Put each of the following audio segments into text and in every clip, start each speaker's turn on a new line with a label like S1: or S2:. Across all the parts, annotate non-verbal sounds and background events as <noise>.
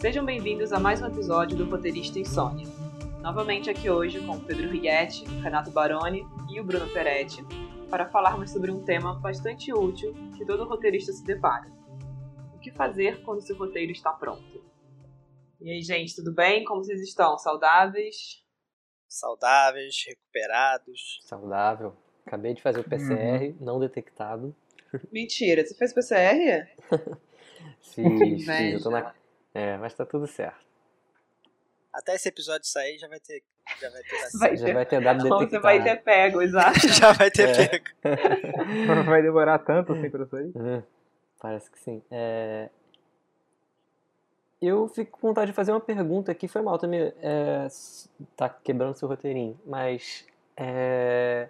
S1: Sejam bem-vindos a mais um episódio do Roteirista Insônia. Novamente aqui hoje com o Pedro Righetti, Renato Baroni e o Bruno Peretti para falarmos sobre um tema bastante útil que todo roteirista se depara. O que fazer quando seu roteiro está pronto? E aí, gente, tudo bem? Como vocês estão? Saudáveis?
S2: Saudáveis, recuperados.
S3: Saudável. Acabei de fazer o PCR, uhum. não detectado.
S1: Mentira, você fez PCR? <laughs>
S3: fiz, fiz. Eu tô na... É, mas tá tudo certo.
S2: Até esse episódio sair já vai ter. Já vai ter,
S1: vai
S3: já ter, vai ter dado detectado.
S1: Você vai ter pego, exato. <laughs>
S2: já vai ter é. pego. <laughs>
S4: vai demorar tanto assim pra sair?
S3: Uhum. Parece que sim. É... Eu fico com vontade de fazer uma pergunta aqui. Foi mal também. É... Tá quebrando seu roteirinho. Mas. É...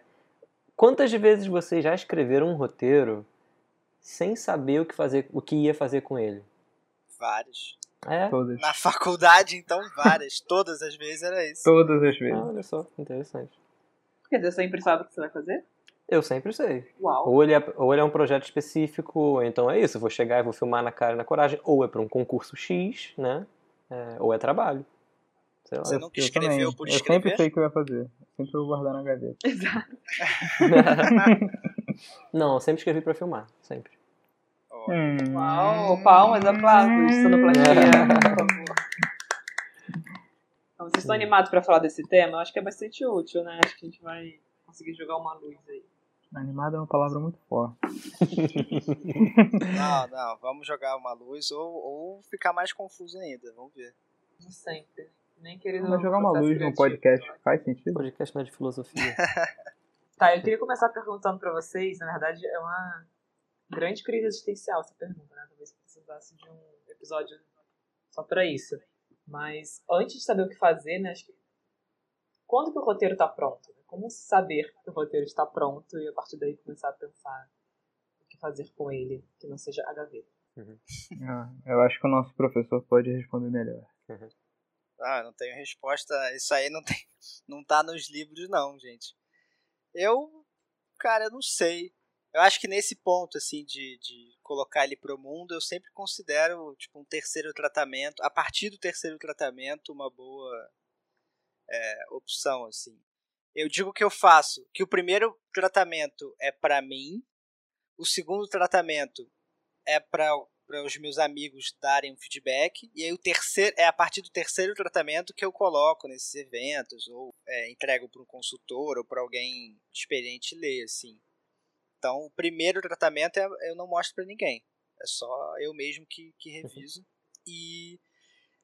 S3: Quantas vezes vocês já escreveram um roteiro sem saber o que fazer, o que ia fazer com ele?
S2: Vários.
S3: É?
S4: Todas.
S2: Na faculdade, então, várias. <laughs> Todas as vezes era isso.
S4: Todas as vezes.
S3: Ah, olha só, interessante.
S1: Quer dizer, você sempre sabe o que você vai fazer?
S3: Eu sempre sei.
S1: Uau.
S3: Ou ele, é, ou ele é um projeto específico, então é isso, eu vou chegar e vou filmar na cara e na coragem, ou é para um concurso X, né? É, ou é trabalho.
S2: Sei lá. Você nunca escreveu por
S4: escrever? Eu sempre sei o que eu ia fazer. Sempre vou guardar na gaveta.
S1: Exato. <laughs>
S3: Não, eu sempre escrevi para filmar, sempre.
S1: Hum. Uau, palmas, aplausos, sonoplastia, por favor. Então, vocês estão animados para falar desse tema? Eu acho que é bastante útil, né? Acho que a gente vai conseguir jogar uma luz aí.
S4: Animado é uma palavra muito forte.
S2: não, não, vamos jogar uma luz ou, ou ficar mais confuso ainda, vamos ver.
S1: Não sempre. Nem querendo.
S4: Vamos jogar uma luz no podcast faz sentido?
S3: Podcast não é de filosofia.
S1: tá, eu queria começar perguntando para vocês, na verdade é uma grande crise existencial essa pergunta, né? Talvez precisasse de um episódio só para isso. Mas antes de saber o que fazer, né? Acho que quando que o roteiro está pronto? Né? Como saber que o roteiro está pronto e a partir daí começar a pensar o que fazer com ele, que não seja a gaveta?
S4: Uhum. <laughs> Ah, eu acho que o nosso professor pode responder melhor.
S2: Uhum. Ah, não tenho resposta. Isso aí não tem, não tá nos livros não, gente. Eu, cara, eu não sei. Eu acho que nesse ponto, assim, de, de colocar ele pro mundo, eu sempre considero, tipo, um terceiro tratamento, a partir do terceiro tratamento, uma boa é, opção, assim. Eu digo que eu faço, que o primeiro tratamento é para mim, o segundo tratamento é para os meus amigos darem um feedback, e aí o terceiro é a partir do terceiro tratamento que eu coloco nesses eventos, ou é, entrego para um consultor ou para alguém experiente ler, assim. Então, o primeiro tratamento é, eu não mostro para ninguém. É só eu mesmo que, que uhum. reviso. E,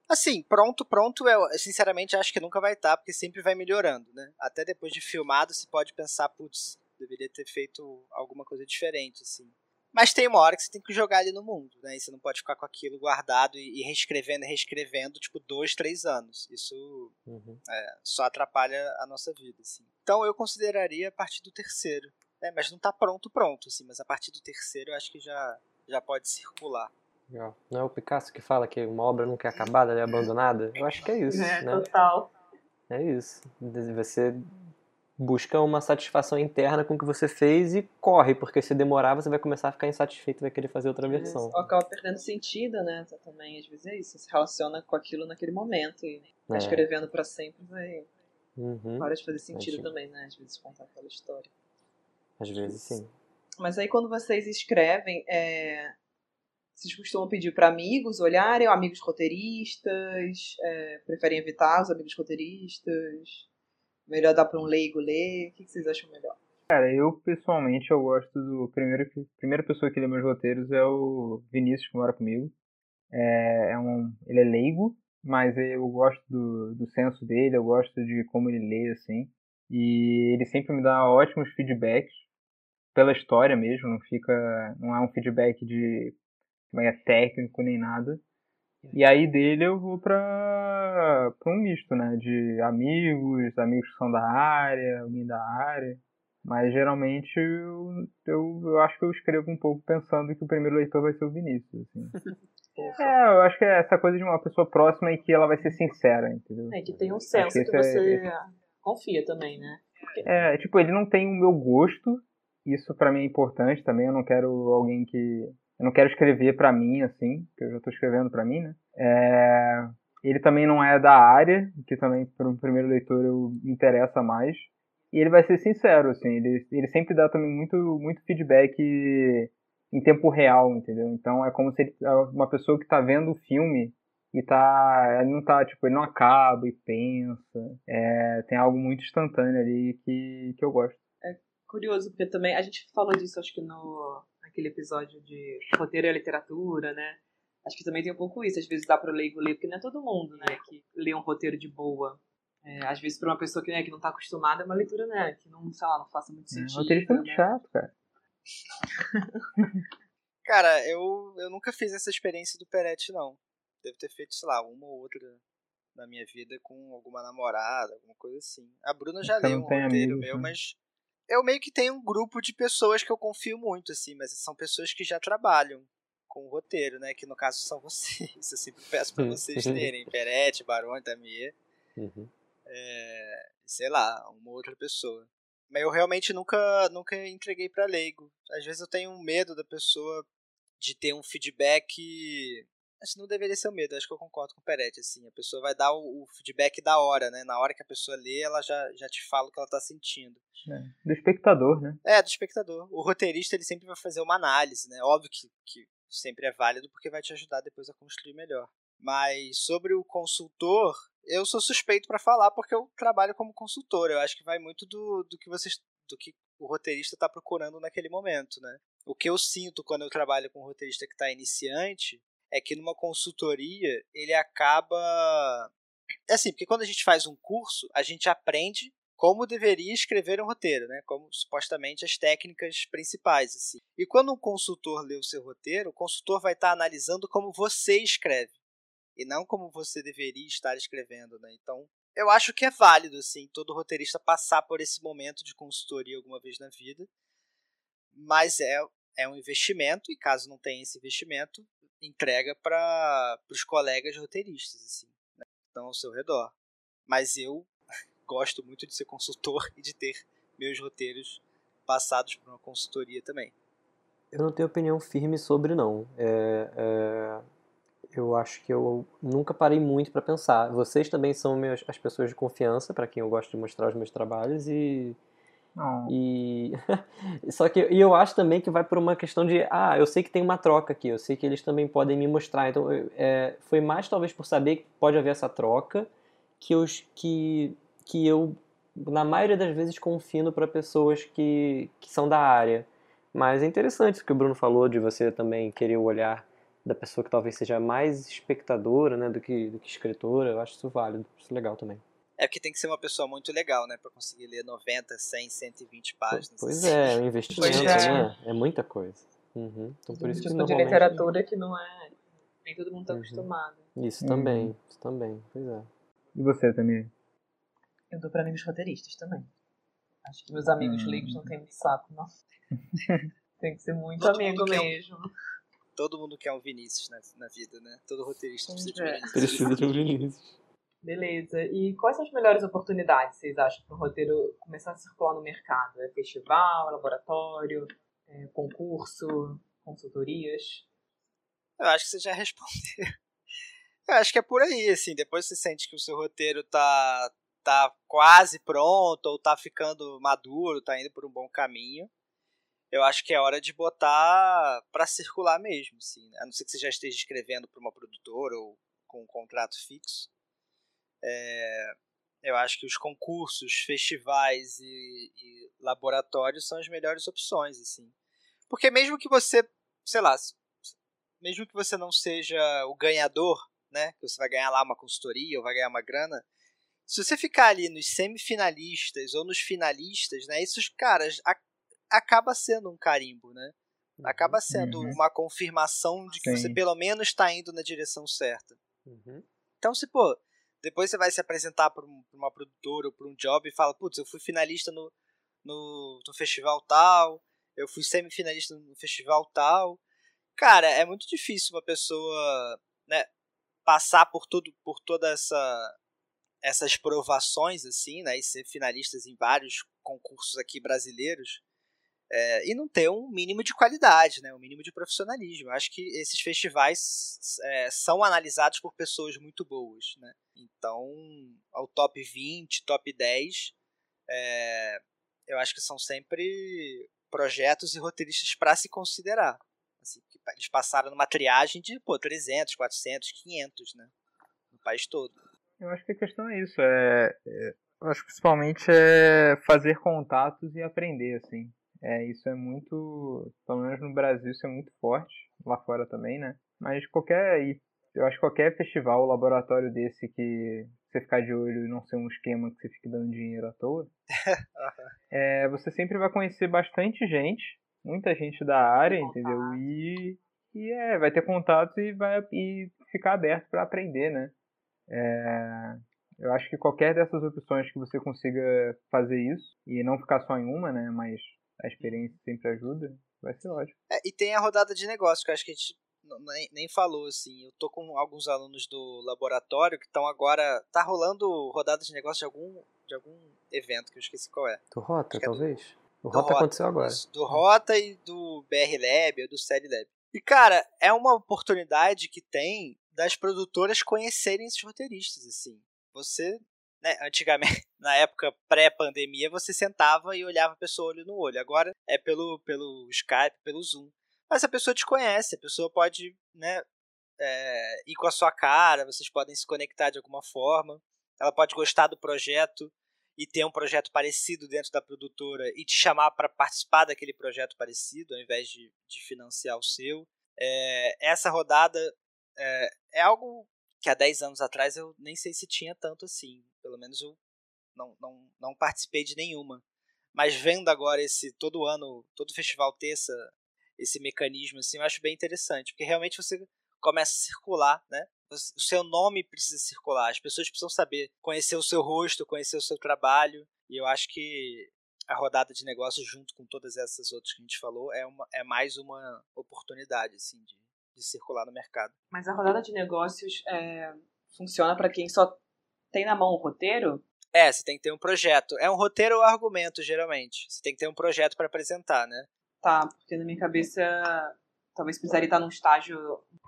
S2: assim, pronto, pronto, eu sinceramente acho que nunca vai estar, tá, porque sempre vai melhorando, né? Até depois de filmado, você pode pensar, putz, deveria ter feito alguma coisa diferente, assim. Mas tem uma hora que você tem que jogar ali no mundo, né? E você não pode ficar com aquilo guardado e, reescrevendo e reescrevendo, tipo, dois, três anos. Isso uhum. é, só atrapalha a nossa vida, assim. Então eu consideraria a partir do terceiro né? Mas não está pronto, pronto, assim. Mas a partir do terceiro eu acho que já, já pode circular.
S3: Não é o Picasso que fala que uma obra nunca é acabada, ela é abandonada? Eu acho que é isso.
S1: É,
S3: né?
S1: total.
S3: É isso. Você busca uma satisfação interna com o que você fez e corre, porque se demorar você vai começar a ficar insatisfeito e vai querer fazer outra versão.
S1: Isso. Acaba perdendo sentido, né? Também, às vezes é isso. Você se relaciona com aquilo naquele momento e tá é. escrevendo para sempre vai. Uhum. Para de fazer sentido também, né? Às vezes contar aquela história.
S3: Às vezes sim.
S1: Mas aí quando vocês escrevem, é... vocês costumam pedir para amigos olharem, ou amigos roteiristas, é... preferem evitar os amigos roteiristas? Melhor dar para um leigo ler? O que vocês acham melhor?
S4: Cara, eu pessoalmente eu gosto do primeiro a primeira pessoa que lê meus roteiros é o Vinícius que mora comigo. É, é um, ele é leigo, mas eu gosto do, do senso dele, eu gosto de como ele lê assim. E ele sempre me dá ótimos feedbacks pela história mesmo, não fica, não é um feedback de é, técnico nem nada. E aí dele eu vou para um misto, né, de amigos, amigos que são da área, alguém da área. Mas geralmente eu, eu, eu acho que eu escrevo um pouco pensando que o primeiro leitor vai ser o Vinícius. Assim. <laughs> É, eu acho que é essa coisa de uma pessoa próxima e que ela vai ser sincera, entendeu?
S1: É, que tem um senso que, que você é, confia também, né?
S4: É, tipo, ele não tem o meu gosto, isso para mim é importante também. Eu não quero alguém que eu não quero escrever para mim, assim, que eu já estou escrevendo para mim, né? É, ele também não é da área, que também para um primeiro leitor eu me interessa mais. E ele vai ser sincero, assim, ele, ele sempre dá também muito, muito feedback em tempo real, entendeu? Então é como se ele, é uma pessoa que está vendo o filme e tá. Ele não tá, tipo, ele não acaba e pensa. É, tem algo muito instantâneo ali que, que eu gosto.
S1: É curioso, porque também a gente falou disso, acho que no naquele episódio de roteiro e literatura, né? Acho que também tem um pouco isso. Às vezes dá para leigo ler, porque não é todo mundo, né, que lê um roteiro de boa. É, às vezes para uma pessoa que, né, que não tá acostumada, é uma leitura, né, que não, sei lá, não faça muito é, sentido. É, roteirista
S4: é muito
S1: né?
S4: chato, cara. <laughs>
S2: cara, eu, eu nunca fiz essa experiência do Peretti, não. Devo ter feito, sei lá, uma ou outra na minha vida com alguma namorada, alguma coisa assim. A Bruna já leu um roteiro amigos, meu, né? mas eu meio que tenho um grupo de pessoas que eu confio muito, assim, mas são pessoas que já trabalham com o roteiro, né? Que no caso são <laughs> vocês. Eu sempre peço para vocês terem Perete, Barone, Tamier. Uhum. É, sei lá, uma outra pessoa. Mas eu realmente nunca, nunca entreguei para leigo. Às vezes eu tenho um medo da pessoa de ter um feedback Acho não deveria ser o medo, acho que eu concordo com o Peretti, assim, a pessoa vai dar o, o, feedback da hora, né? Na hora que a pessoa lê, ela já, já te fala o que ela tá sentindo.
S4: É, do espectador, né?
S2: É, do espectador. O roteirista, ele sempre vai fazer uma análise, né? Óbvio que, que sempre é válido porque vai te ajudar depois a construir melhor. Mas sobre o consultor, eu sou suspeito para falar porque eu trabalho como consultor. Eu acho que vai muito do, do que vocês do que o roteirista está procurando naquele momento, né? O que eu sinto quando eu trabalho com um roteirista que está iniciante é que numa consultoria ele acaba. É assim, porque quando a gente faz um curso, a gente aprende como deveria escrever um roteiro, né? Como supostamente as técnicas principais, assim. E quando um consultor lê o seu roteiro, o consultor vai estar analisando como você escreve e não como você deveria estar escrevendo, né? Então, eu acho que é válido, assim, todo roteirista passar por esse momento de consultoria alguma vez na vida, mas é, é um investimento e caso não tenha esse investimento, entrega para os colegas roteiristas, assim, né, que estão ao seu redor. Mas eu <laughs> gosto muito de ser consultor <laughs> e de ter meus roteiros passados por uma consultoria também.
S3: Eu não tenho opinião firme sobre não. É, é, eu acho que eu nunca parei muito para pensar. Vocês também são meus, as pessoas de confiança para quem eu gosto de mostrar os meus trabalhos e e <laughs> só que e eu acho também que vai por uma questão de ah, eu sei que tem uma troca aqui, eu sei que eles também podem me mostrar. Então é, foi mais talvez por saber que pode haver essa troca que eu que que eu na maioria das vezes confio para pessoas que, que são da área. Mas é interessante o que o Bruno falou de você também querer o olhar da pessoa que talvez seja mais espectadora, né, do que do que escritora. Eu acho isso válido, isso legal também.
S2: É porque tem que ser uma pessoa muito legal, né? Pra conseguir ler 90, 100, 120 páginas.
S3: Pois assim. é, é um investimento, é. né? É muita coisa. Uhum. Então, por isso
S1: tipo
S3: que
S1: de literatura que não é... Nem todo mundo tá uhum. acostumado.
S3: Isso uhum. também, isso também, pois é.
S4: E você também?
S1: Eu dou pra amigos roteiristas também. Acho que meus amigos hum. leigos não tem muito saco, não. <laughs> tem que ser muito todo amigo mesmo. Um...
S2: Todo mundo quer um Vinícius na, na vida, né? Todo roteirista precisa de um
S3: é. Vinícius. Precisa de um Vinícius.
S1: Beleza. E quais são as melhores oportunidades, vocês acham, para o roteiro começar a circular no mercado? É festival, laboratório, é concurso, consultorias?
S2: Eu acho que você já <laughs> respondeu. Eu acho que é por aí, assim. Depois você sente que o seu roteiro tá, tá quase pronto, ou tá ficando maduro, tá indo por um bom caminho. Eu acho que é hora de botar para circular mesmo, assim. A não ser que você já esteja escrevendo para uma produtora ou com um contrato fixo. É, eu acho que os concursos, festivais e, e, laboratórios são as melhores opções, assim. Porque mesmo que você, sei lá, mesmo que você não seja o ganhador, né, que você vai ganhar lá uma consultoria ou vai ganhar uma grana, se você ficar ali nos semifinalistas ou nos finalistas, né, esses caras a, acaba sendo um carimbo, né? Uhum. Acaba sendo uhum. uma confirmação de que Sim. você pelo menos está indo na direção certa. Uhum. Então, se pô, depois você vai se apresentar para um, uma produtora ou para um job e fala, putz, eu fui finalista no, no, no festival tal, eu fui semifinalista no festival tal. Cara, é muito difícil uma pessoa, né, passar por tudo, por toda essa essas provações assim, né, e ser finalistas em vários concursos aqui brasileiros. É, e não ter um mínimo de qualidade, né, um mínimo de profissionalismo. Eu acho que esses festivais é, são analisados por pessoas muito boas. Né? Então, ao top 20, top 10, é, eu acho que são sempre projetos e roteiristas para se considerar. Assim, eles passaram numa triagem de pô, 300, 400, 500, né? No país todo.
S4: Eu acho que a questão é isso. É, é, eu acho que principalmente é fazer contatos e aprender, assim. É, isso é muito, pelo menos no Brasil, isso é muito forte, lá fora também, né? Mas qualquer, eu acho que qualquer festival, laboratório desse que você ficar de olho e não ser um esquema que você fique dando dinheiro à toa, <laughs> é, você sempre vai conhecer bastante gente, muita gente da área, entendeu? E, e é, vai ter contatos e vai e ficar aberto para aprender, né? É, eu acho que qualquer dessas opções que você consiga fazer isso e não ficar só em uma, né? Mas a experiência sempre ajuda, vai ser ótimo.
S2: É, e tem a rodada de negócio, que eu acho que a gente nem, nem falou, assim. Eu tô com alguns alunos do laboratório que estão agora. Tá rolando rodada de negócio de algum, de algum evento que eu esqueci qual é.
S3: Do Rota, talvez?
S2: Do,
S3: o Rota, Rota aconteceu agora.
S2: Do Rota e do BR Lab, ou do Série Lab. E, cara, é uma oportunidade que tem das produtoras conhecerem esses roteiristas, assim. Você, né, antigamente, <laughs> na época pré-pandemia, você sentava e olhava a pessoa olho no olho. Agora é pelo, pelo Skype, pelo Zoom. Mas a pessoa te conhece, a pessoa pode, né, é, ir com a sua cara, vocês podem se conectar de alguma forma. Ela pode gostar do projeto e ter um projeto parecido dentro da produtora e te chamar para participar daquele projeto parecido, ao invés de, de financiar o seu. É, essa rodada é, é, algo que há 10 anos atrás eu nem sei se tinha tanto assim. Pelo menos eu não, não, não participei de nenhuma. Mas vendo agora esse todo ano, todo festival ter essa, esse mecanismo assim, eu acho bem interessante, porque realmente você começa a circular, né? O seu nome precisa circular, as pessoas precisam saber, conhecer o seu rosto, conhecer o seu trabalho, e eu acho que a rodada de negócios junto com todas essas outras que a gente falou é, uma, é mais uma oportunidade assim de, de circular no mercado.
S1: Mas a rodada de negócios é, funciona para quem só tem na mão o roteiro?
S2: É, você tem que ter um projeto. É um roteiro ou argumento, geralmente. Você tem que ter um projeto para apresentar, né?
S1: Tá, porque na minha cabeça talvez precisaria estar num estágio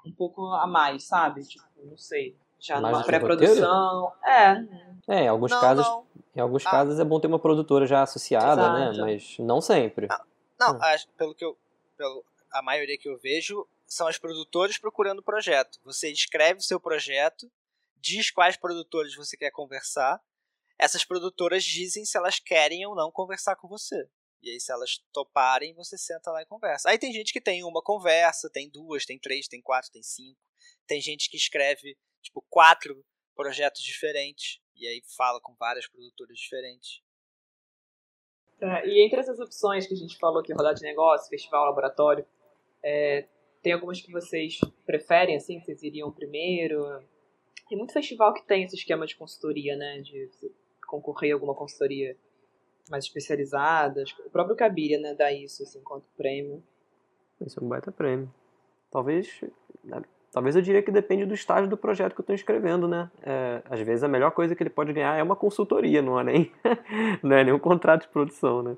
S1: um pouco a mais, sabe? Tipo, não sei. Já mais numa pré-produção. É.
S3: É, em alguns não, casos. Não. Em alguns ah. casos é bom ter uma produtora já associada, né? Exato. né? Mas não sempre.
S2: Não, não hum. pelo que eu. Pelo, a maioria que eu vejo são as produtoras procurando o projeto. Você escreve o seu projeto, diz quais produtores você quer conversar. Essas produtoras dizem se elas querem ou não conversar com você. E aí, se elas toparem, você senta lá e conversa. Aí tem gente que tem uma conversa, tem duas, tem três, tem quatro, tem cinco. Tem gente que escreve, tipo, quatro projetos diferentes. E aí fala com várias produtoras diferentes.
S1: É, e entre essas opções que a gente falou aqui, rodar de negócio, festival, laboratório, é, tem algumas que vocês preferem, assim, que vocês iriam primeiro? Tem muito festival que tem esse esquema de consultoria, né? De concorrer a alguma consultoria mais especializadas. O próprio Cabiria, né, dá isso, assim, quanto prêmio.
S3: Isso é um baita prêmio. Talvez, né, talvez eu diria que depende do estágio do projeto que eu estou escrevendo, né? É, às vezes a melhor coisa que ele pode ganhar é uma consultoria, não é nem, <laughs> não é nem um contrato de produção, né?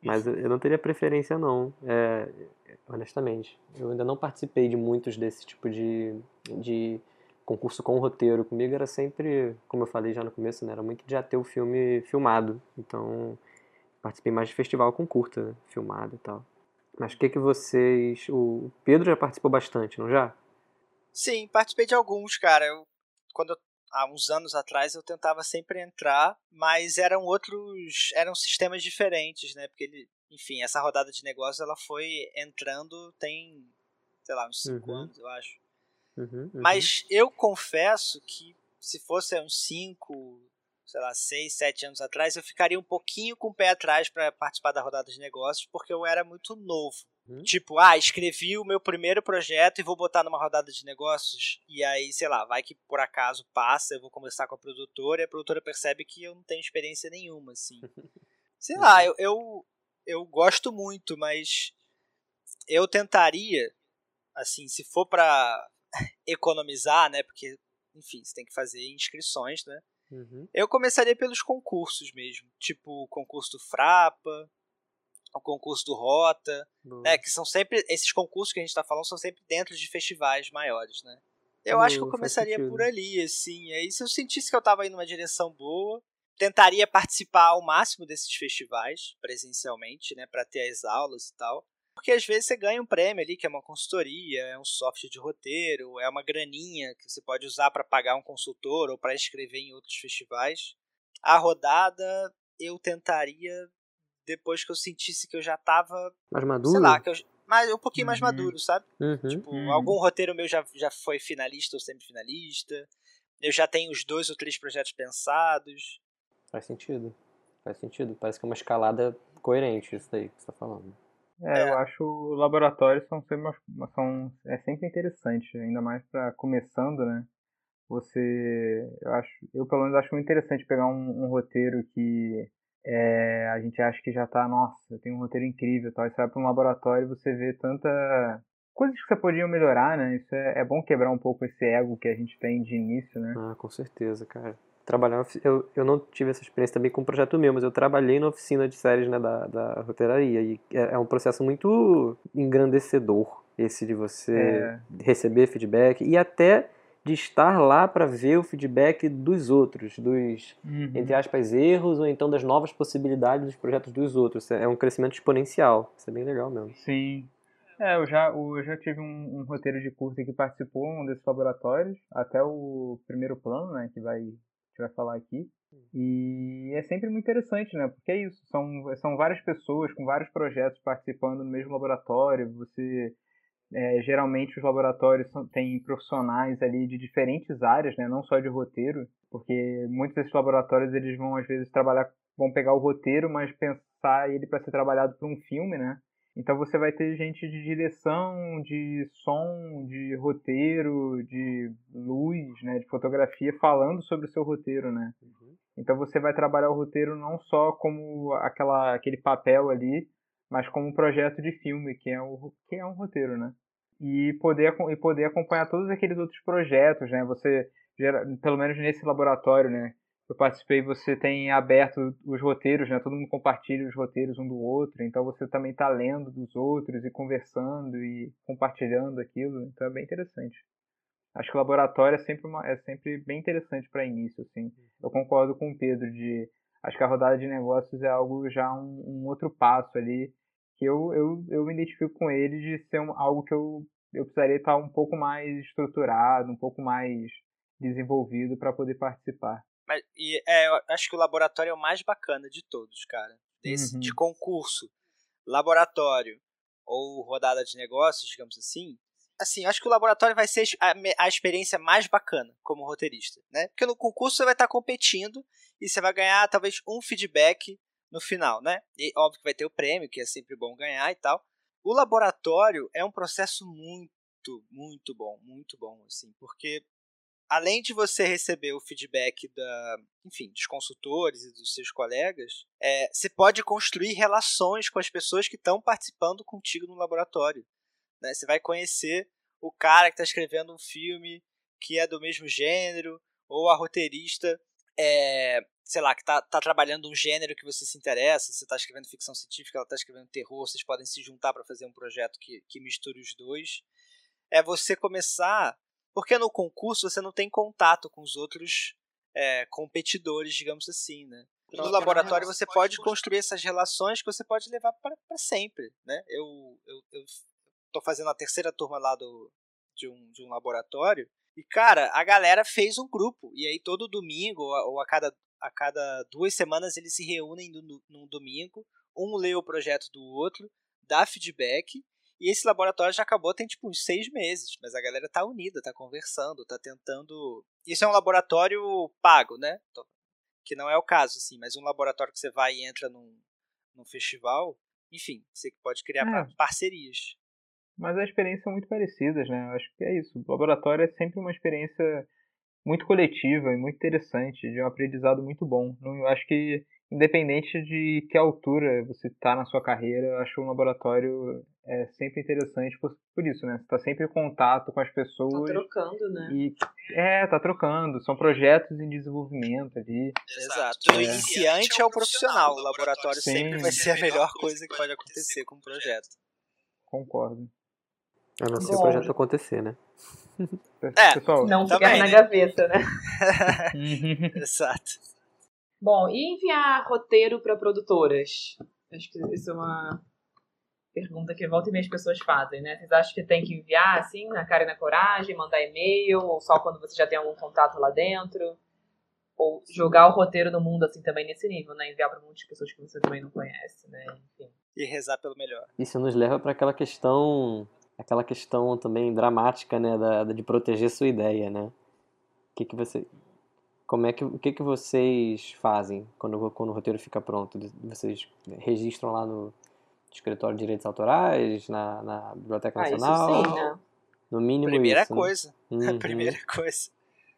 S3: Mas eu não teria preferência, não. É, honestamente. Eu ainda não participei de muitos desse tipo de, de concurso com roteiro. Comigo era sempre, como eu falei já no começo, né, era muito de já ter o filme filmado. Então, participei mais de festival com curta, né, filmado e tal. Mas o que que vocês... O Pedro já participou bastante, não já?
S2: Sim, participei de alguns, cara. Eu, quando eu, há uns anos atrás eu tentava sempre entrar, mas eram outros, eram sistemas diferentes, né? Porque ele, enfim, essa rodada de negócios ela foi entrando tem, sei lá, uns 5 uhum. anos, eu acho.
S3: Uhum, uhum.
S2: Mas eu confesso que se fosse uns 5, sei lá, 6, 7 anos atrás, eu ficaria um pouquinho com o pé atrás para participar da rodada de negócios, porque eu era muito novo. Uhum. Tipo, ah, escrevi o meu primeiro projeto e vou botar numa rodada de negócios. E aí, sei lá, vai que por acaso passa, eu vou conversar com a produtora e a produtora percebe que eu não tenho experiência nenhuma, assim. <laughs> sei lá, eu, eu, eu gosto muito, mas eu tentaria, assim, se for para economizar, né? Porque, enfim, você tem que fazer inscrições, né?
S3: Uhum.
S2: Eu começaria pelos concursos mesmo, tipo o concurso do Frapa, o concurso do Rota, né? Que são sempre. Esses concursos que a gente está falando são sempre dentro de festivais maiores, né? Eu acho que eu começaria por ali, assim. Aí se eu sentisse que eu estava indo numa direção boa, tentaria participar ao máximo desses festivais presencialmente, né, para ter as aulas e tal. Porque às vezes você ganha um prêmio ali, que é uma consultoria, é um software de roteiro, é uma graninha que você pode usar para pagar um consultor ou para escrever em outros festivais. A rodada eu tentaria depois que eu sentisse que eu já tava.
S3: Mais maduro?
S2: Sei lá, que eu, mais, um pouquinho uhum. mais maduro, sabe?
S3: Uhum.
S2: Tipo,
S3: uhum.
S2: algum roteiro meu já, já foi finalista ou semifinalista. Eu já tenho os dois ou três projetos pensados.
S3: Faz sentido. Faz sentido. Parece que é uma escalada coerente isso daí que você tá falando.
S4: É, é. eu acho laboratórios são sempre, são, é sempre interessante, ainda mais para começando, né? Você, eu acho, eu pelo menos acho muito interessante pegar um, um roteiro que é, a gente acha que já tá, nossa, tenho um roteiro incrível, tal, e você vai para um laboratório e você vê tanta coisas que você podia melhorar, né? Isso é, é bom quebrar um pouco esse ego que a gente tem de início, né?
S3: Ah, com certeza, cara trabalhar eu, eu não tive essa experiência também com um projeto meu, mas eu trabalhei na oficina de séries né, da, da roteiraria e é, é um processo muito engrandecedor esse de você é. receber feedback e até de estar lá para ver o feedback dos outros, dos, uhum. entre aspas, erros ou então das novas possibilidades dos projetos dos outros. É um crescimento exponencial. Isso é bem legal mesmo.
S4: Sim. É, eu já, eu já tive um, um roteiro de curta que participou um desses laboratórios, até o primeiro plano, né, que vai gente vai falar aqui. E é sempre muito interessante, né? Porque é isso, são, são várias pessoas com vários projetos participando no mesmo laboratório. Você é, geralmente os laboratórios têm profissionais ali de diferentes áreas, né? Não só de roteiro, porque muitos desses laboratórios eles vão às vezes trabalhar, vão pegar o roteiro, mas pensar ele para ser trabalhado para um filme, né? Então você vai ter gente de direção, de som, de roteiro, de luz, né, de fotografia falando sobre o seu roteiro, né? Uhum. Então você vai trabalhar o roteiro não só como aquela, aquele papel ali, mas como um projeto de filme, que é, o, que é um roteiro, né? E poder, e poder acompanhar todos aqueles outros projetos, né? Você, pelo menos nesse laboratório, né? Eu participei, você tem aberto os roteiros, né? Todo mundo compartilha os roteiros um do outro, então você também está lendo dos outros e conversando e compartilhando aquilo, então é bem interessante. Acho que o laboratório é sempre, uma, é sempre bem interessante para início, assim. Eu concordo com o Pedro de acho que a rodada de negócios é algo já um, um outro passo ali que eu, eu, eu me identifico com ele de ser um, algo que eu, eu precisaria estar um pouco mais estruturado, um pouco mais desenvolvido para poder participar.
S2: Mas, e, é, eu acho que o laboratório é o mais bacana de todos, cara. Desse, uhum. De concurso, laboratório ou rodada de negócios, digamos assim. Assim, acho que o laboratório vai ser a, a experiência mais bacana como roteirista, né? Porque no concurso você vai estar competindo e você vai ganhar talvez um feedback no final, né? E óbvio que vai ter o prêmio, que é sempre bom ganhar e tal. O laboratório é um processo muito, muito bom, muito bom, assim, porque além de você receber o feedback da, enfim, dos consultores e dos seus colegas, é, você pode construir relações com as pessoas que estão participando contigo no laboratório. Né? Você vai conhecer o cara que está escrevendo um filme que é do mesmo gênero, ou a roteirista, é, sei lá, que está tá trabalhando um gênero que você se interessa. Você está escrevendo ficção científica, ela está escrevendo terror, vocês podem se juntar para fazer um projeto que, que misture os dois. É você começar porque no concurso você não tem contato com os outros é, competidores, digamos assim, né? No laboratório você pode construir essas relações que você pode levar para sempre, né? Eu, eu, eu tô fazendo a terceira turma lá do, de, um, de um laboratório e, cara, a galera fez um grupo e aí todo domingo ou a cada, a cada duas semanas eles se reúnem no, num domingo, um lê o projeto do outro, dá feedback e esse laboratório já acabou tem tipo uns seis meses, mas a galera tá unida, tá conversando, tá tentando. Isso é um laboratório pago, né? Que não é o caso, assim, mas um laboratório que você vai e entra num, num festival, enfim, você pode criar é. parcerias.
S4: Mas a experiência é muito parecidas, né? Eu acho que é isso. O laboratório é sempre uma experiência muito coletiva e muito interessante, de um aprendizado muito bom. Eu acho que independente de que altura você está na sua carreira, eu acho um laboratório é sempre interessante por, por isso, né? Você está sempre em contato com as pessoas. Tá
S1: trocando, né?
S4: E, é, tá trocando. São projetos em desenvolvimento ali.
S2: Exato. Do é. iniciante ao profissional. O laboratório Sim. sempre vai ser a melhor coisa que pode acontecer com o projeto.
S4: Concordo.
S3: A não ser o projeto acontecer, né?
S2: É, Pessoal,
S1: não ficar na né? gaveta, né? <laughs>
S2: Exato.
S1: Bom, e enviar roteiro para produtoras? Acho que isso é uma pergunta que volta e meia as pessoas fazem, né? Vocês acham que tem que enviar, assim, na cara e na coragem, mandar e-mail, ou só quando você já tem algum contato lá dentro? Ou jogar o roteiro no mundo, assim, também nesse nível, né? Enviar para muitas pessoas que você também não conhece, né? Enfim.
S2: E rezar pelo melhor.
S3: Isso nos leva para aquela questão, aquela questão também dramática, né? Da, de proteger sua ideia, né? O que, que você... Como é que, o que, que vocês fazem quando, quando o roteiro fica pronto? Vocês registram lá no, escritório de direitos autorais, na, na Biblioteca ah, Nacional.
S1: Isso sim, né?
S3: No mínimo
S2: primeira
S3: isso.
S2: Né? Coisa. Né? <laughs> Uhum. primeira coisa.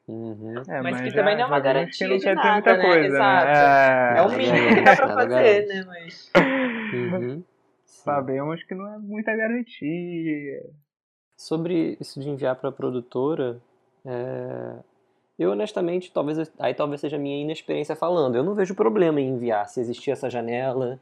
S3: Uhum.
S1: É, mas, mas, que já, também não é uma garantia de nada, muita
S4: né?
S1: Coisa, Exato. Né? É, é o mínimo que dá pra <laughs> fazer, né? Mas...
S3: Uhum. <laughs>
S4: Sabemos que não é muita garantia.
S3: Sobre isso de enviar para a produtora, é... eu honestamente, talvez aí talvez seja a minha inexperiência falando. Eu não vejo problema em enviar se existir essa janela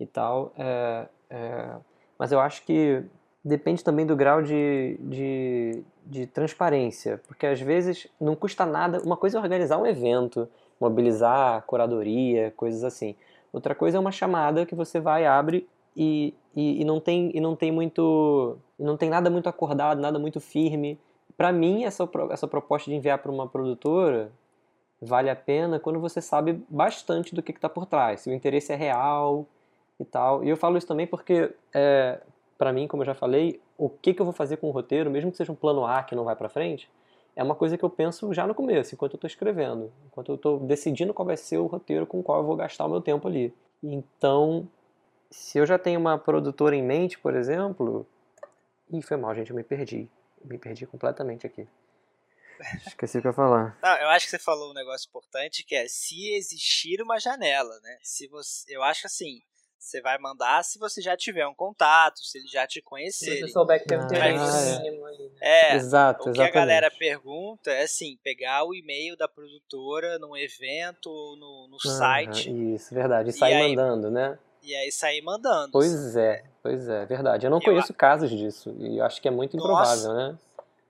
S3: e tal. É, é, mas eu acho que depende também do grau de, de, de, transparência, porque às vezes não custa nada. Uma coisa é organizar um evento, mobilizar curadoria, coisas assim. Outra coisa é uma chamada que você vai, abre e, e, e não tem e não tem muito não tem nada muito acordado, nada muito firme. Para mim essa essa proposta de enviar para uma produtora vale a pena quando você sabe bastante do que está por trás, se o interesse é real, e tal. E eu falo isso também porque, é, para mim, como eu já falei, o que, que eu vou fazer com o roteiro, mesmo que seja um plano A que não vai para frente, é uma coisa que eu penso já no começo, enquanto eu estou escrevendo, enquanto eu estou decidindo qual vai ser o roteiro com o qual eu vou gastar o meu tempo ali. Então, se eu já tenho uma produtora em mente, por exemplo, Ih, foi mal, gente, eu me perdi. Me perdi completamente aqui. <laughs> Esqueci o que eu ia falar.
S2: Não, eu acho que você falou um negócio importante que é se existir uma janela, né? Se você, eu acho assim, você vai mandar se você já tiver um contato, se ele já te conhecer. Se
S1: você souber que tem um interesse
S2: ah,
S1: mínimo ali. Né?
S2: É,
S3: Exato,
S2: o que
S3: exatamente.
S2: a galera pergunta é assim, pegar o e-mail da produtora num evento ou no, no site.
S3: Isso, verdade. E sair aí, mandando, né?
S2: E aí sair mandando.
S3: Pois é, pois é, verdade. Eu não eu conheço casos disso. E acho que é muito improvável,
S2: Nossa.
S3: né?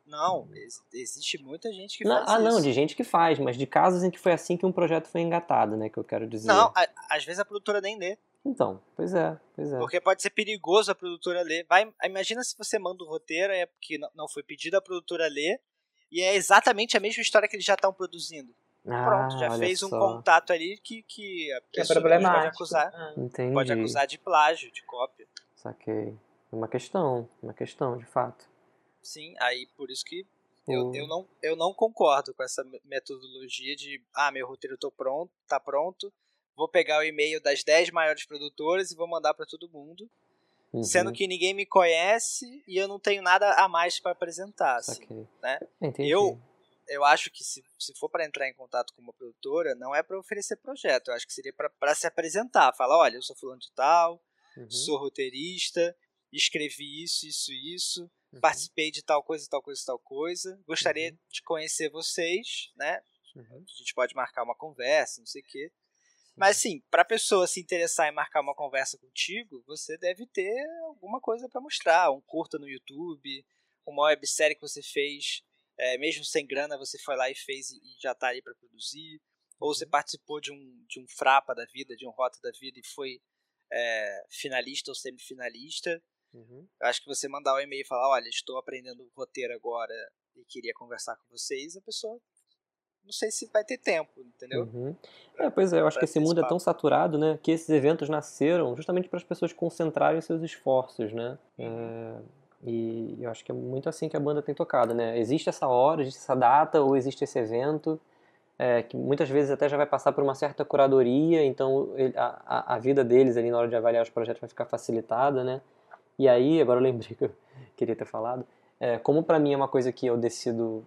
S2: Não, existe muita gente que
S3: não,
S2: faz
S3: ah,
S2: isso.
S3: Ah, não, de gente que faz, mas de casos em que foi assim que um projeto foi engatado, né? Que eu quero dizer.
S2: Não, a, às vezes a produtora nem lê.
S3: Então, pois é, pois é.
S2: Porque pode ser perigoso a produtora ler. Vai, imagina se você manda o um roteiro, é porque não foi pedido a produtora ler, e é exatamente a mesma história que eles já estão produzindo.
S3: Ah,
S2: Pronto, já fez um contato ali que, que a
S1: que é problemático.
S2: pode acusar.
S1: Ah.
S3: Entendi.
S2: Pode acusar de plágio, de cópia.
S3: Saquei. É uma questão, uma questão, de fato.
S2: Sim, aí por isso que eu, eu, não, eu não concordo com essa metodologia de ah, meu roteiro tô pronto, tá pronto, vou pegar o e-mail das 10 maiores produtoras e vou mandar para todo mundo. Uhum. Sendo que ninguém me conhece e eu não tenho nada a mais para apresentar. Assim, né? Eu, eu acho que se, se for para entrar em contato com uma produtora, não é para oferecer projeto. Eu acho que seria para se apresentar. Falar: olha, eu sou fulano de tal, uhum. sou roteirista, escrevi isso, isso, isso, uhum. participei de tal coisa, tal coisa, tal coisa. Gostaria uhum. de conhecer vocês, né?
S3: Uhum.
S2: A gente pode marcar uma conversa, não sei o quê. Mas assim, para a pessoa se interessar em marcar uma conversa contigo, você deve ter alguma coisa para mostrar, um curta no YouTube, uma websérie que você fez, é, mesmo sem grana, você foi lá e fez e já está aí para produzir, ou você uhum. participou de um de um frapa da vida, de um rota da vida e foi é, finalista ou semifinalista.
S3: Uhum.
S2: Acho que você mandar um e-mail e falar, olha, estou aprendendo roteiro agora e queria conversar com vocês, a pessoa não sei se vai ter tempo, entendeu?
S3: Uhum. É, pois é, eu acho que esse mundo é tão saturado, né, que esses eventos nasceram justamente para as pessoas concentrarem seus esforços, né? Uhum. É, e eu acho que é muito assim que a banda tem tocado, né? Existe essa hora, existe essa data, ou existe esse evento, é, que muitas vezes até já vai passar por uma certa curadoria, então a, a vida deles ali na hora de avaliar os projetos vai ficar facilitada, né? E aí, agora eu lembrei que eu <laughs> queria ter falado, é, como para mim é uma coisa que eu decido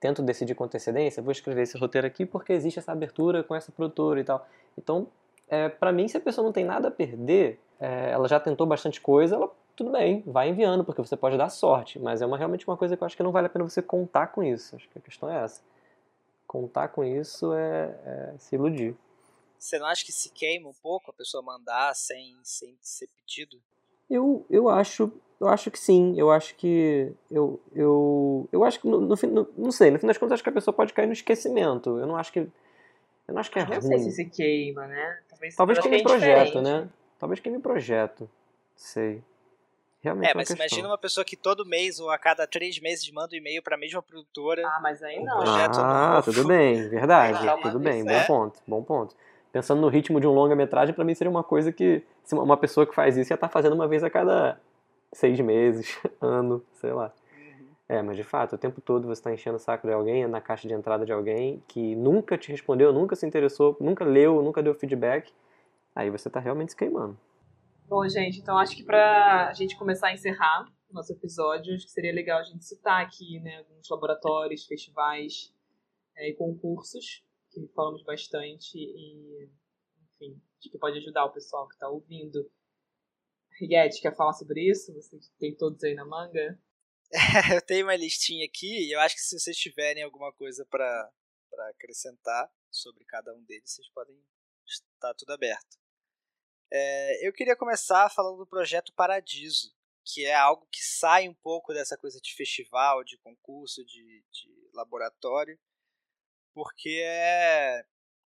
S3: tento decidir com antecedência, vou escrever esse roteiro aqui porque existe essa abertura com essa produtora e tal. Então, é, para mim, se a pessoa não tem nada a perder, é, ela já tentou bastante coisa, ela tudo bem, vai enviando, porque você pode dar sorte, mas é uma, realmente uma coisa que eu acho que não vale a pena você contar com isso. Acho que a questão é essa. Contar com isso é, é se iludir.
S2: Você não acha que se queima um pouco a pessoa mandar sem, sem ser pedido?
S3: Eu, eu acho eu acho que sim, eu acho que eu eu, eu acho que no, no, no, não sei, no fim das contas acho que a pessoa pode cair no esquecimento. Eu não acho que eu não acho que é
S1: ah,
S3: ruim.
S1: Não sei se se queima, né?
S3: Talvez, Talvez queime projeto, né? Talvez queime projeto. Sei. Realmente é,
S2: é mas imagina uma pessoa que todo mês ou a cada três meses manda um e-mail para a mesma produtora.
S1: Ah, mas aí não. Um
S3: projeto ah, novo. tudo bem, <laughs> verdade. tudo bem, bom é. ponto, bom ponto. Pensando no ritmo de um longa-metragem, para mim seria uma coisa que uma pessoa que faz isso ia estar tá fazendo uma vez a cada seis meses, <laughs> ano, sei lá. Uhum. É, mas de fato, o tempo todo você está enchendo o saco de alguém, na caixa de entrada de alguém que nunca te respondeu, nunca se interessou, nunca leu, nunca deu feedback, aí você está realmente se queimando.
S1: Bom, gente, então acho que para a gente começar a encerrar o nosso episódio, acho que seria legal a gente citar aqui né, alguns laboratórios, festivais é, e concursos, que falamos bastante e, enfim, acho que pode ajudar o pessoal que está ouvindo. Riguete, quer falar sobre isso? Você tem todos aí na manga? <laughs>
S2: eu tenho uma listinha aqui e eu acho que se vocês tiverem alguma coisa para acrescentar sobre cada um deles, vocês podem estar tudo aberto. É, eu queria começar falando do projeto Paradiso, que é algo que sai um pouco dessa coisa de festival, de concurso, de, de laboratório, porque é.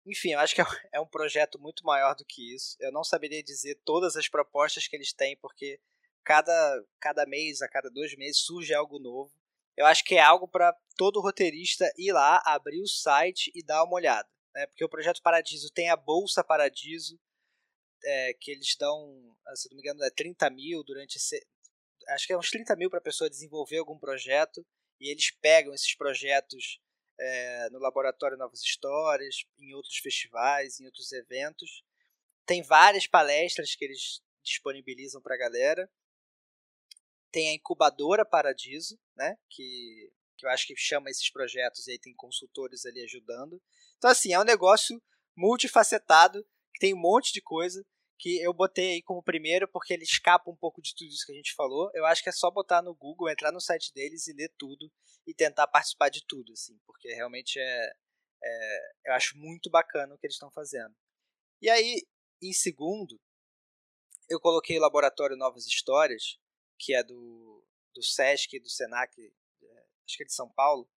S2: Enfim, eu acho que é, <laughs> é um projeto muito maior do que isso. Eu não saberia dizer todas as propostas que eles têm, porque cada, cada mês, a cada dois meses, surge algo novo. Eu acho que é algo para todo roteirista ir lá, abrir o site e dar uma olhada. Né? Porque o Projeto Paradiso tem a Bolsa Paradiso, é, que eles dão, ah, se não me engano, é 30 mil durante esse, acho que é uns 30 mil para a pessoa desenvolver algum projeto e eles pegam esses projetos é, no laboratório Novas Histórias, em outros festivais, em outros eventos. Tem várias palestras que eles disponibilizam para a galera. Tem a incubadora Paradiso, né, que, que eu acho que chama esses projetos e aí tem consultores ali ajudando. Então assim, é um negócio multifacetado que tem um monte de coisa que eu botei aí como primeiro porque ele escapa um pouco de tudo isso que a gente falou. Eu acho que é só botar no Google, entrar no site deles e ler tudo e tentar participar de tudo, assim, porque realmente é, é eu acho muito bacana o que eles estão fazendo. E aí, em segundo, eu coloquei o Laboratório Novas Histórias, que é do, do SESC do SENAC, é, acho que é de São Paulo,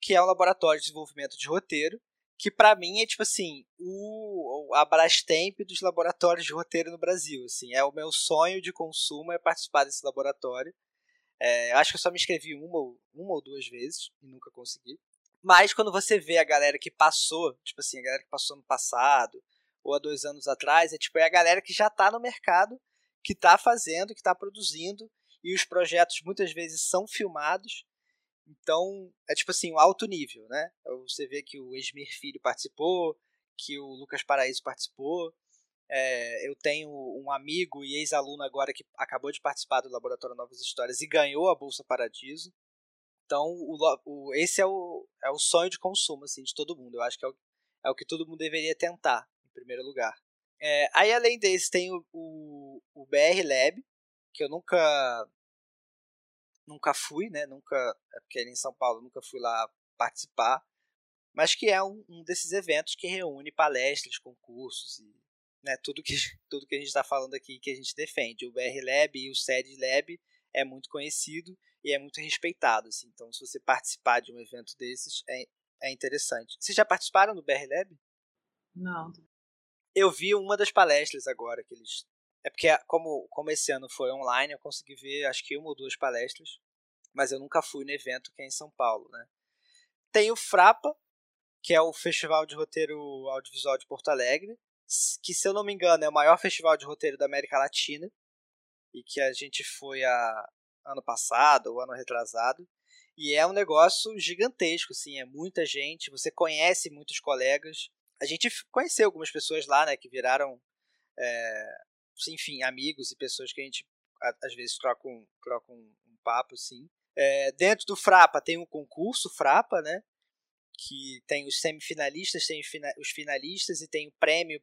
S2: que é um laboratório de desenvolvimento de roteiro, que para mim é tipo assim, o, a Brastemp dos laboratórios de roteiro no Brasil, assim, é o meu sonho de consumo é participar desse laboratório. É, acho que eu só me inscrevi uma, uma ou duas vezes e nunca consegui. Mas quando você vê a galera que passou, tipo assim, a galera que passou no passado ou há dois anos atrás, é tipo é a galera que já está no mercado, que está fazendo, que está produzindo e os projetos muitas vezes são filmados então, é tipo assim, um alto nível, né? Você vê que o Esmir Filho participou, que o Lucas Paraíso participou. É, eu tenho um amigo e ex-aluno agora que acabou de participar do Laboratório Novas Histórias e ganhou a Bolsa Paradiso. Então, o, o, esse é o, é o sonho de consumo assim, de todo mundo. Eu acho que é o, é o que todo mundo deveria tentar, em primeiro lugar. É, aí, além desse, tem o, o, o BR Lab, que eu nunca nunca fui, né? Nunca, é porque em São Paulo nunca fui lá participar, mas que é um, um desses eventos que reúne palestras, concursos e né, tudo que <laughs> tudo que a gente está falando aqui que a gente defende. O BR Lab e o SED Lab é muito conhecido e é muito respeitado. Assim. Então, se você participar de um evento desses, é, é interessante. Vocês já participaram do BR Lab?
S1: Não.
S2: Eu vi uma das palestras agora que eles é porque, como, como esse ano foi online, eu consegui ver acho que uma ou duas palestras, mas eu nunca fui no evento que é em São Paulo. Né? Tem o Frapa, que é o Festival de Roteiro Audiovisual de Porto Alegre, que, se eu não me engano, é o maior festival de roteiro da América Latina, e que a gente foi a, ano passado ou ano retrasado. E é um negócio gigantesco, assim, é muita gente, você conhece muitos colegas. A gente conheceu algumas pessoas lá, né, que viraram é, enfim, amigos e pessoas que a gente às vezes troca um, troca um, um papo, assim. É, dentro do Frapa tem um concurso Frapa, né? Que tem os semifinalistas, tem os finalistas e tem o prêmio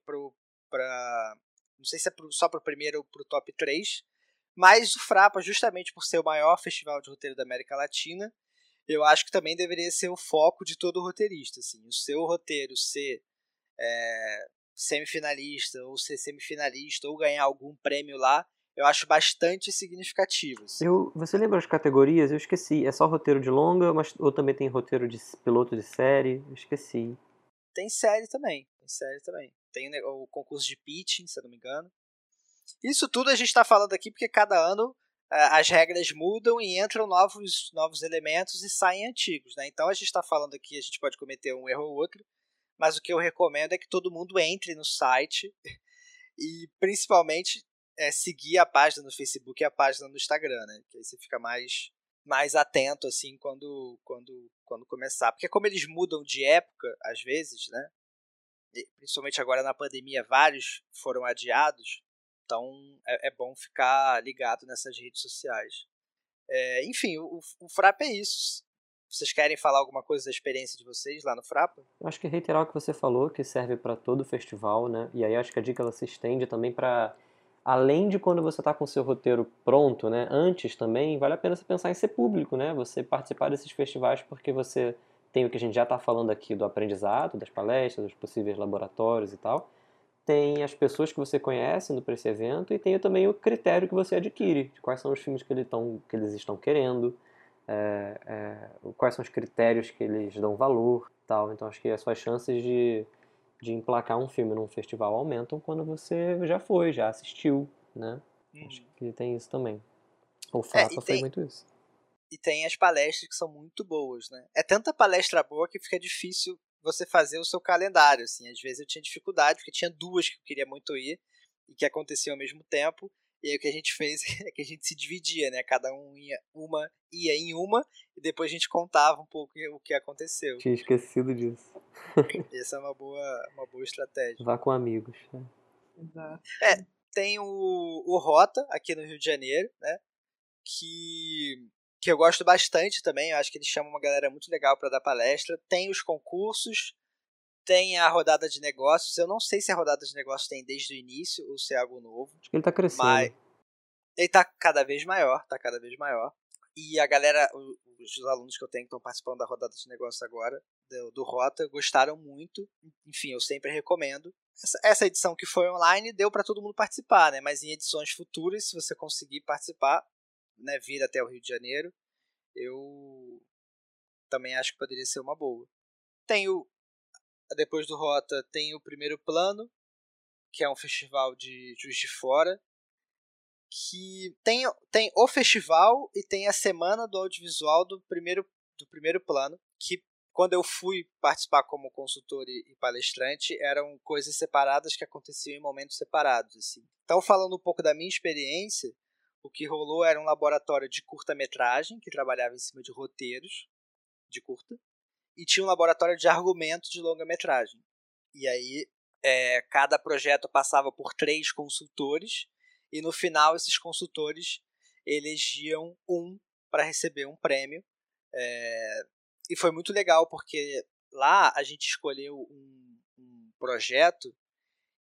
S2: para não sei se é pro, só para o primeiro ou para o top 3, mas o Frapa, justamente por ser o maior festival de roteiro da América Latina, eu acho que também deveria ser o foco de todo roteirista. Assim, o seu roteiro ser é, semifinalista, ou ser semifinalista, ou ganhar algum prêmio lá, eu acho bastante significativo.
S3: Assim. Eu, você lembra as categorias? Eu esqueci. É só roteiro de longa, mas, ou também tem roteiro de piloto de série? Eu esqueci.
S2: Tem série também. Tem série também. Tem o concurso de pitching, se eu não me engano. Isso tudo a gente está falando aqui porque cada ano as regras mudam e entram novos, novos elementos e saem antigos. Né? Então a gente está falando aqui, a gente pode cometer um erro ou outro, mas o que eu recomendo é que todo mundo entre no site <laughs> e principalmente é, seguir a página no Facebook e a página no Instagram, né? Que aí você fica mais, mais atento assim quando, quando, quando começar. Porque como eles mudam de época, às vezes, né? Principalmente agora na pandemia, vários foram adiados. Então é, é bom ficar ligado nessas redes sociais. É, enfim, o, o Frap é isso. Vocês querem falar alguma coisa da experiência de vocês lá no Frapa?
S3: Eu acho que reiterar o que você falou, que serve para todo o festival, né? E aí acho que a dica ela se estende também para além de quando você está com o seu roteiro pronto, né? Antes também vale a pena você pensar em ser público, né? Você participar desses festivais porque você tem o que a gente já está falando aqui do aprendizado, das palestras, dos possíveis laboratórios e tal tem as pessoas que você conhece para esse evento e tem também o critério que você adquire, de quais são os filmes que, eles estão, que eles estão querendo, é, é, quais são os critérios que eles dão valor tal. Então acho que as suas chances de, de emplacar um filme num festival aumentam quando você já foi, já assistiu, né? Uhum. Acho que tem isso também. O Frapa é, foi muito isso.
S2: E tem as palestras que são muito boas, né? É tanta palestra boa que fica difícil você fazer o seu calendário, assim. Às vezes eu tinha dificuldade, porque tinha duas que eu queria muito ir e que aconteciam ao mesmo tempo. E aí o que a gente fez <laughs> é que a gente se dividia, né? Cada um ia, uma ia em uma e depois a gente contava um pouco o que aconteceu.
S3: Tinha esquecido disso. <laughs>
S2: Essa é uma boa, uma boa estratégia.
S3: Vá com amigos.
S1: Né? Exato.
S2: É, tem o, o Rota aqui no Rio de Janeiro, né? Que que eu gosto bastante também. Eu acho que eles chamam uma galera muito legal para dar palestra. Tem os concursos, tem a rodada de negócios. Eu não sei se a rodada de negócios tem desde o início ou se é algo novo.
S3: Acho que ele está crescendo. Mas
S2: ele está cada vez maior, tá cada vez maior. E a galera, os alunos que eu tenho que estão participando da rodada de negócios agora, do, do Rota, gostaram muito. Enfim, eu sempre recomendo. Essa, essa edição que foi online deu para todo mundo participar, né? Mas em edições futuras, se você conseguir participar, né, vir até o Rio de Janeiro, eu também acho que poderia ser uma boa. Tem o, depois do Rota, tem o Primeiro Plano, que é um festival de Juiz de Fora, que tem, tem o festival e tem a semana do audiovisual do primeiro, do primeiro plano, que quando eu fui participar como consultor e, palestrante, eram coisas separadas que aconteciam em momentos separados. Assim. Então, falando um pouco da minha experiência, o que rolou era um laboratório de curta-metragem, que trabalhava em cima de roteiros de curta, e tinha um laboratório de argumento de longa-metragem. E aí, é, cada projeto passava por três consultores, e no final, esses consultores elegiam um para receber um prêmio. É, e foi muito legal, porque lá a gente escolheu um, um projeto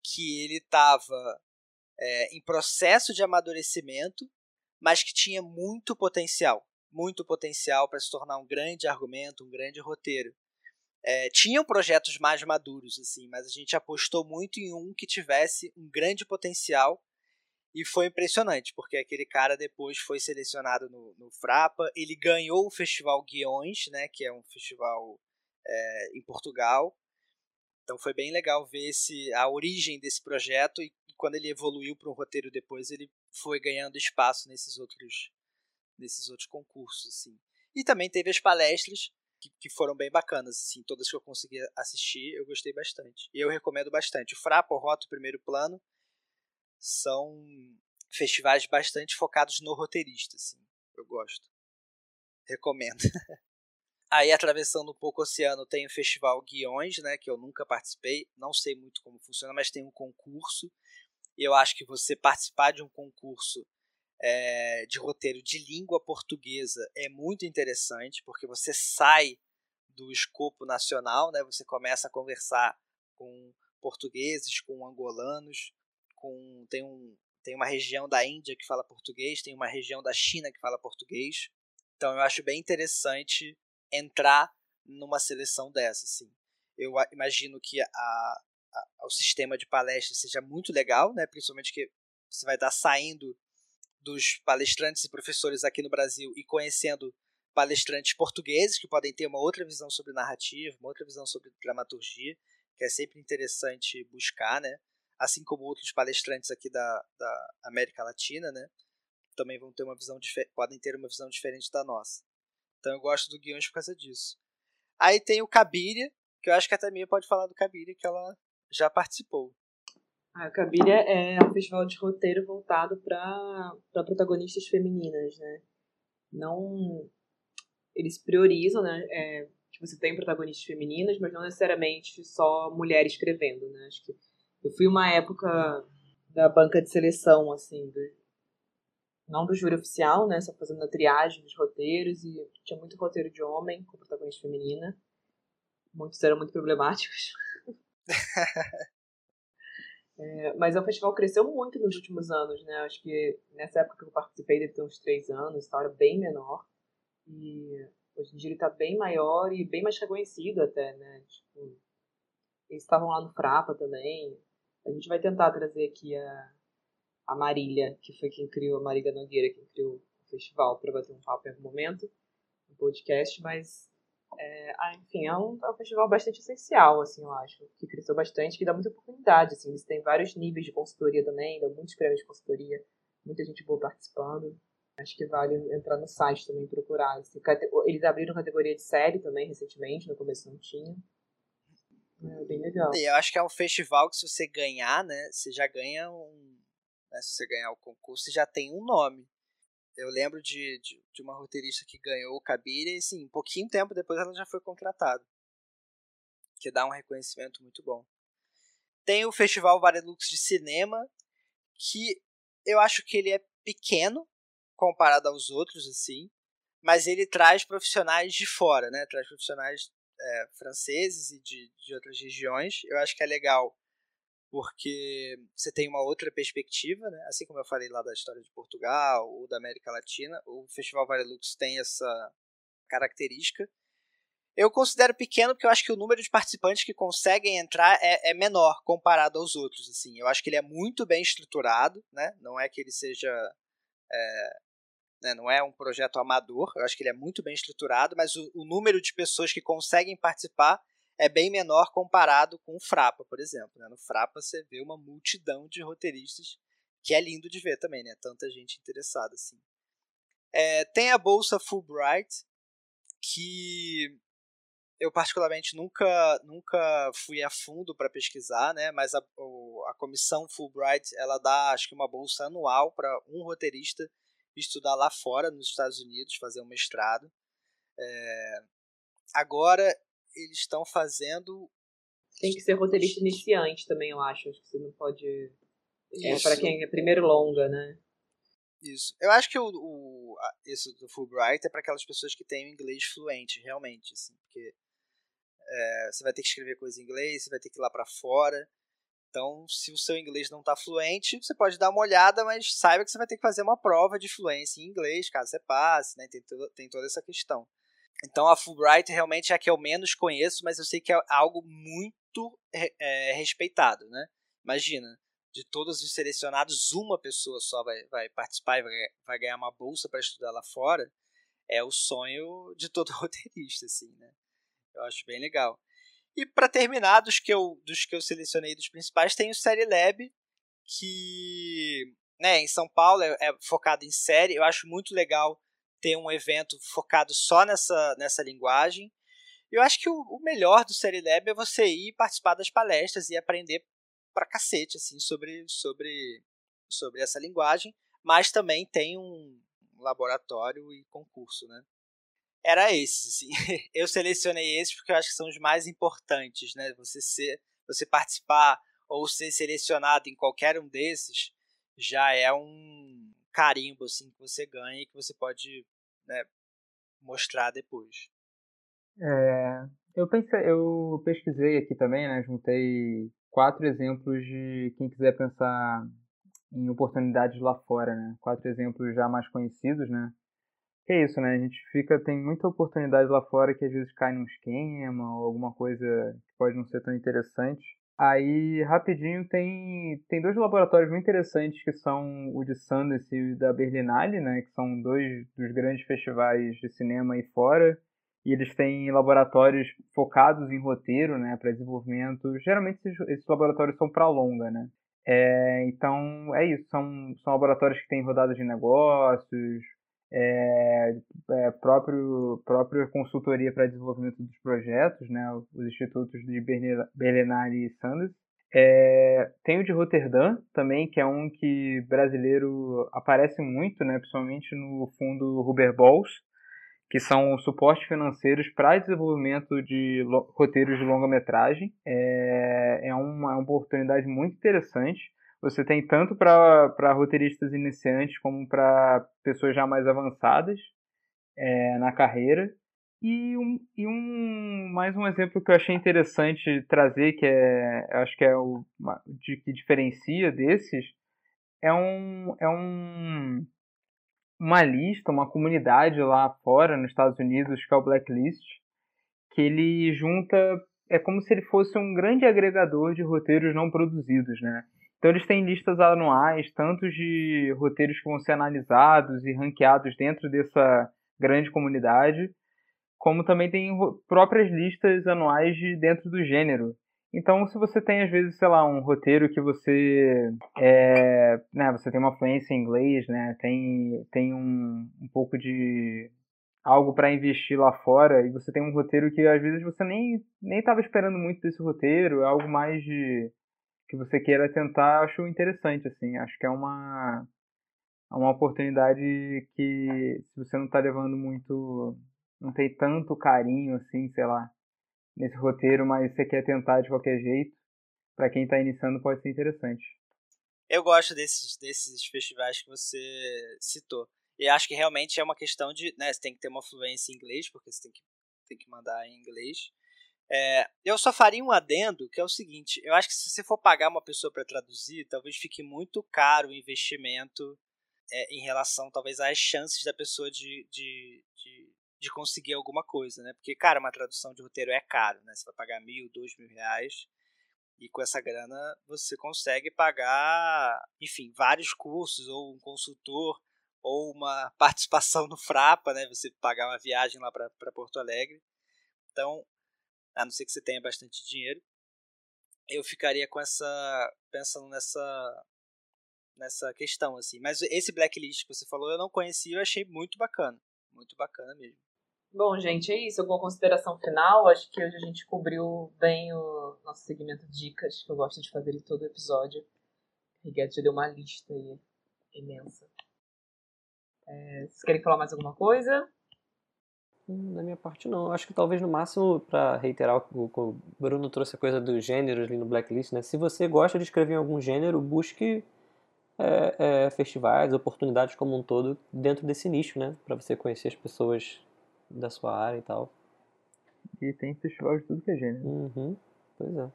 S2: que ele estava é, em processo de amadurecimento, mas que tinha muito potencial, muito potencial para se tornar um grande argumento, um grande roteiro. É, tinham projetos mais maduros, assim, mas a gente apostou muito em um que tivesse um grande potencial e foi impressionante, porque aquele cara depois foi selecionado no, no Frapa, ele ganhou o Festival Guiões, né, que é um festival é, em Portugal, então foi bem legal ver esse, a origem desse projeto e quando ele evoluiu para um roteiro depois, ele foi ganhando espaço nesses outros nesses outros concursos, assim. E também teve as palestras que, que foram bem bacanas, assim, todas que eu consegui assistir, eu gostei bastante. E eu recomendo bastante. O Frapa, o Rota, o Primeiro Plano são festivais bastante focados no roteirista, assim. Eu gosto. Recomendo. <laughs> Aí, atravessando um pouco o oceano, tem o Festival Guiões, né, que eu nunca participei, não sei muito como funciona, mas tem um concurso eu acho que você participar de um concurso é, de roteiro de língua portuguesa é muito interessante, porque você sai do escopo nacional, né? Você começa a conversar com portugueses, com angolanos, com tem um tem uma região da Índia que fala português, tem uma região da China que fala português. Então eu acho bem interessante entrar numa seleção dessa, assim. Eu imagino que a, a, o sistema de palestras seja muito legal, né? Principalmente que você vai estar saindo dos palestrantes e professores aqui no Brasil e conhecendo palestrantes portugueses que podem ter uma outra visão sobre narrativa, uma outra visão sobre dramaturgia, que é sempre interessante buscar, né? assim como outros palestrantes aqui da, da América Latina, né? Também vão ter uma visão podem ter uma visão diferente da nossa. Então eu gosto do Guiões por causa disso. Aí tem o Cabiria, que eu acho que a Tamia pode falar do Cabiria, que ela já participou.
S1: O Cabiria é um festival de roteiro voltado para protagonistas femininas, né? Não eles priorizam, né? É, que você tem protagonistas femininas, mas não necessariamente só mulheres escrevendo, né? Acho que eu fui uma época da banca de seleção, assim, do, não do júri oficial, né? Só fazendo a triagem dos roteiros e tinha muito roteiro de homem com protagonista feminina. Muitos eram muito problemáticos. <laughs> é, mas o festival cresceu muito nos últimos anos, né? Acho que nessa época que eu participei deve ter uns três anos, tal, era bem menor. E hoje em dia ele tá bem maior e bem mais reconhecido até, né? Tipo, eles estavam lá no Frapa também. A gente vai tentar trazer aqui a, a Marília, que foi quem criou, a Marília Nogueira, quem criou o festival, para bater um papo em algum momento, no podcast, mas, é, ah, enfim, é um, é um festival bastante essencial, assim, eu acho, que cresceu bastante, que dá muita oportunidade, assim, eles têm vários níveis de consultoria também, dão muitos prêmios de consultoria, muita gente boa participando. Acho que vale entrar no site também procurar. Assim, eles abriram categoria de série também recentemente, no começo não tinha. É bem legal.
S2: E eu acho que é um festival que se você ganhar, né, você já ganha um. Né, se você ganhar o concurso, você já tem um nome. Eu lembro de, de, de uma roteirista que ganhou o Cabira e, assim, um pouquinho tempo depois ela já foi contratada. Que dá um reconhecimento muito bom. Tem o Festival Varelux de Cinema, que eu acho que ele é pequeno comparado aos outros, assim, mas ele traz profissionais de fora, né? Traz profissionais é, franceses e de, de outras regiões. Eu acho que é legal porque você tem uma outra perspectiva, né? assim como eu falei lá da história de Portugal ou da América Latina, o Festival Varelux tem essa característica. Eu considero pequeno porque eu acho que o número de participantes que conseguem entrar é, é menor comparado aos outros. Assim, eu acho que ele é muito bem estruturado, né? Não é que ele seja é, né? Não é um projeto amador, eu acho que ele é muito bem estruturado, mas o, o número de pessoas que conseguem participar é bem menor comparado com o Frapa, por exemplo. Né? No Frapa você vê uma multidão de roteiristas, que é lindo de ver também, né? Tanta gente interessada assim. É, tem a bolsa Fulbright, que eu particularmente nunca nunca fui a fundo para pesquisar, né? Mas a, a comissão Fulbright ela dá acho que uma bolsa anual para um roteirista estudar lá fora, nos Estados Unidos, fazer um mestrado. É, agora eles estão fazendo.
S1: Tem que ser roteirista iniciante também, eu acho. Acho que você não pode. É para quem é primeiro longa, né?
S2: Isso. Eu acho que o, o esse do Fulbright é para aquelas pessoas que têm o inglês fluente, realmente, assim, porque é, você vai ter que escrever coisa em inglês, você vai ter que ir lá para fora. Então, se o seu inglês não está fluente, você pode dar uma olhada, mas saiba que você vai ter que fazer uma prova de fluência em inglês, caso você passe, né? Tem, tem toda essa questão. Então, a Fulbright realmente é a que eu menos conheço, mas eu sei que é algo muito é, respeitado, né? Imagina, de todos os selecionados, uma pessoa só vai, vai participar e vai, vai ganhar uma bolsa para estudar lá fora. É o sonho de todo <laughs> roteirista, assim, né? Eu acho bem legal. E para terminar, dos que, eu, dos que eu selecionei dos principais, tem o Série Lab, que né, em São Paulo é, é, focado em série. Eu acho muito legal ter um evento focado só nessa, nessa linguagem. Eu acho que o, o melhor do Série Lab é você ir participar das palestras e aprender pra cacete assim, sobre, sobre, sobre essa linguagem, mas também tem um laboratório e concurso, né? era esses, assim. <laughs> Eu selecionei esses porque eu acho que são os mais importantes, né? Você ser, você participar ou ser selecionado em qualquer um desses já é um carimbo assim que você ganha e que você pode né, mostrar depois.
S4: É, Eu pensei, eu pesquisei aqui também, né? Juntei quatro exemplos de quem quiser pensar em oportunidades lá fora, né? Quatro exemplos já mais conhecidos, né? Que é isso, né? A gente fica tem muita oportunidade lá fora que às vezes cai num esquema ou alguma coisa que pode não ser tão interessante. Aí, rapidinho, tem, tem dois laboratórios muito interessantes que são o de Sundance e o da Berlinale, né? Que são dois dos grandes festivais de cinema aí fora. E eles têm laboratórios focados em roteiro, né? Para desenvolvimento. Geralmente esses, esses laboratórios são para longa, né? É, então, é isso. São, são laboratórios que têm rodadas de negócios, é, é, próprio, própria consultoria para desenvolvimento dos projetos, né, os institutos de Berlinari e Sanders. É, tem o de Roterdã também, que é um que brasileiro aparece muito, né, principalmente no fundo Ruber Balls, que são suportes financeiros para desenvolvimento de roteiros de longa-metragem. É, é uma, uma oportunidade muito interessante você tem tanto para roteiristas iniciantes como para pessoas já mais avançadas é, na carreira. E, um, e um, mais um exemplo que eu achei interessante trazer, que é, acho que é o de, que diferencia desses, é um, é um uma lista, uma comunidade lá fora, nos Estados Unidos, que é o Blacklist, que ele junta, é como se ele fosse um grande agregador de roteiros não produzidos, né? Então eles têm listas anuais, tanto de roteiros que vão ser analisados e ranqueados dentro dessa grande comunidade, como também tem próprias listas anuais de dentro do gênero. Então, se você tem, às vezes, sei lá, um roteiro que você é, né, você tem uma fluência em inglês, né, tem, tem um, um pouco de algo para investir lá fora, e você tem um roteiro que, às vezes, você nem estava esperando muito desse roteiro, é algo mais de que você queira tentar, acho interessante, assim. Acho que é uma, é uma oportunidade que, se você não está levando muito, não tem tanto carinho, assim, sei lá, nesse roteiro, mas você quer tentar de qualquer jeito, para quem está iniciando pode ser interessante.
S2: Eu gosto desses, desses festivais que você citou. E acho que realmente é uma questão de, né, você tem que ter uma fluência em inglês, porque você tem que, tem que mandar em inglês. É, eu só faria um adendo, que é o seguinte: eu acho que se você for pagar uma pessoa para traduzir, talvez fique muito caro o investimento é, em relação, talvez, às chances da pessoa de, de, de, de, conseguir alguma coisa, né? Porque, cara, uma tradução de roteiro é caro, né? Você vai pagar mil, dois mil reais, e com essa grana você consegue pagar, enfim, vários cursos, ou um consultor, ou uma <laughs> participação no Frapa, né? Você pagar uma viagem lá para Porto Alegre. Então, a não ser que você tenha bastante dinheiro. Eu ficaria com essa pensando nessa nessa questão assim. Mas esse blacklist que você falou eu não conhecia, eu achei muito bacana, muito bacana mesmo.
S1: Bom, gente, é isso. Alguma consideração final? Acho que hoje a gente cobriu bem o nosso segmento dicas, que eu gosto de fazer em todo episódio. O Riguete já deu uma lista aí imensa. É, vocês querem falar mais alguma coisa?
S3: Da minha parte, não. Acho que talvez no máximo, para reiterar o que o Bruno trouxe a coisa dos gêneros ali no Blacklist, né? Se você gosta de escrever em algum gênero, busque é, é, festivais, oportunidades como um todo dentro desse nicho, né? Para você conhecer as pessoas da sua área e tal.
S4: E tem festival de tudo que é gênero.
S3: Uhum. Pois é.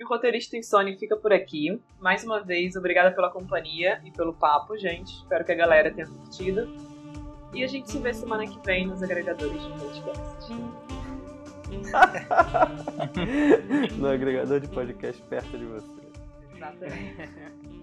S1: E o Roteirista Insônia fica por aqui. Mais uma vez, obrigada pela companhia e pelo papo, gente. Espero que a galera tenha curtido. E a gente se vê semana que vem nos agregadores de podcast. <laughs>
S3: no agregador de podcast perto de você.
S1: Exatamente. <laughs>